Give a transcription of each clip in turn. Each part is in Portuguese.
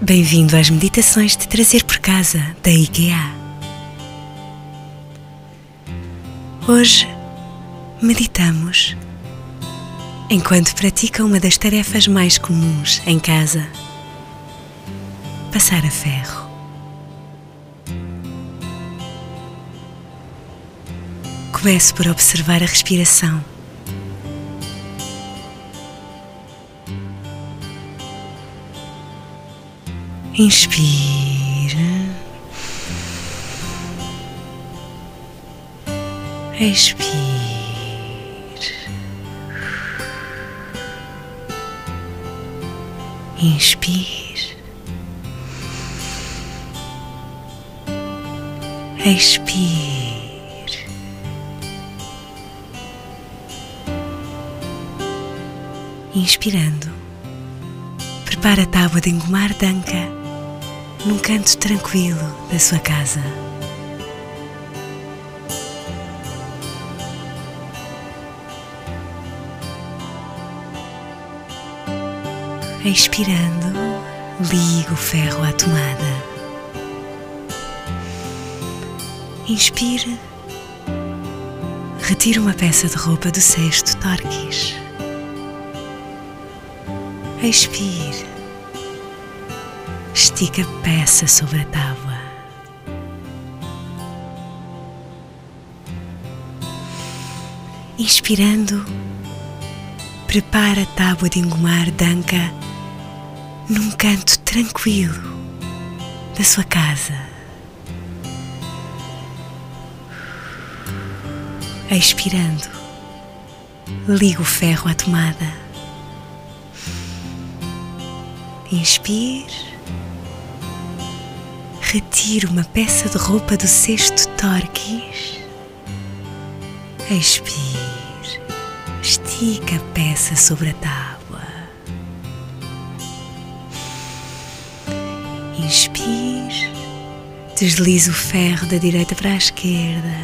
Bem-vindo às meditações de trazer por casa da IKEA. Hoje meditamos enquanto pratica uma das tarefas mais comuns em casa: passar a ferro. Comece por observar a respiração. Inspire. Expire. Inspire. Expire. Inspirando. Prepara a tábua de engomar danca num canto tranquilo da sua casa. Expirando, ligue o ferro à tomada. Inspire, retire uma peça de roupa do cesto torquis. Expire, estica peça sobre a tábua. Inspirando, prepara a tábua de engomar danca num canto tranquilo da sua casa. Expirando, liga o ferro à tomada. Inspire, retire uma peça de roupa do cesto torquis. Expire, estica a peça sobre a tábua. Inspire, deslize o ferro da direita para a esquerda.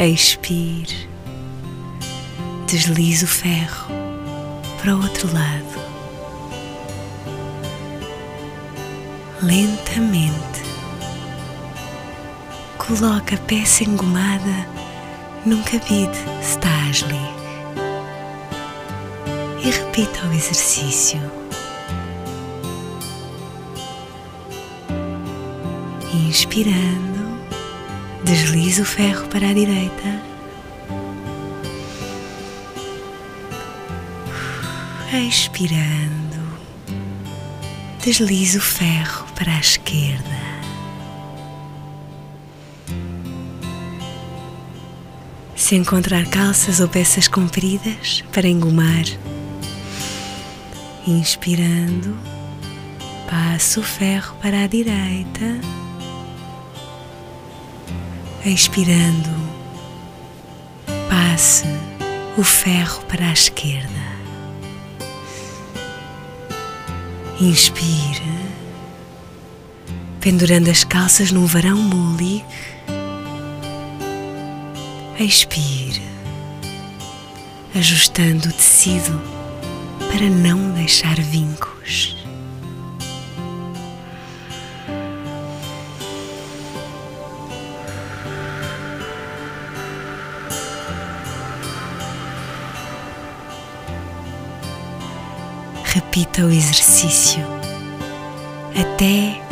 Expire, deslize o ferro para o outro lado. Lentamente, coloque a peça engomada num cabide Stasli e repita o exercício. Inspirando, deslize o ferro para a direita. Expirando, deslize o ferro para a esquerda. Se encontrar calças ou peças compridas para engomar, inspirando, passe o ferro para a direita, expirando, passe o ferro para a esquerda. Inspire, pendurando as calças num varão mulig. Expire, ajustando o tecido para não deixar vincos. Repita o exercício até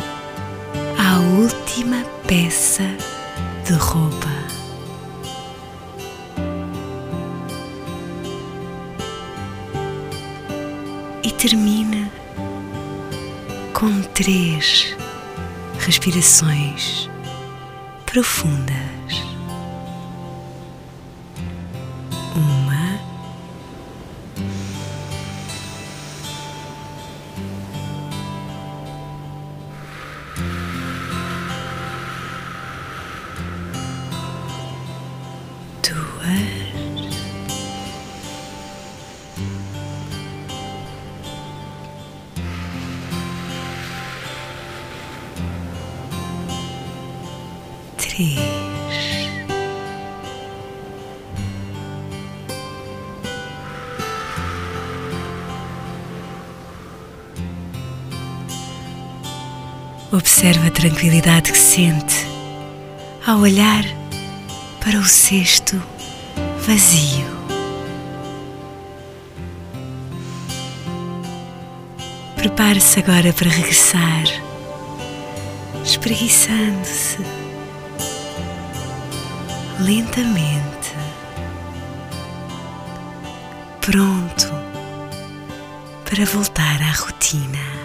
a última peça de roupa. E termine com três respirações profundas. Uma. Três, Observa a tranquilidade que sente ao olhar para o cesto vazio. Prepare-se agora para regressar, espreguiçando-se lentamente, pronto para voltar à rotina.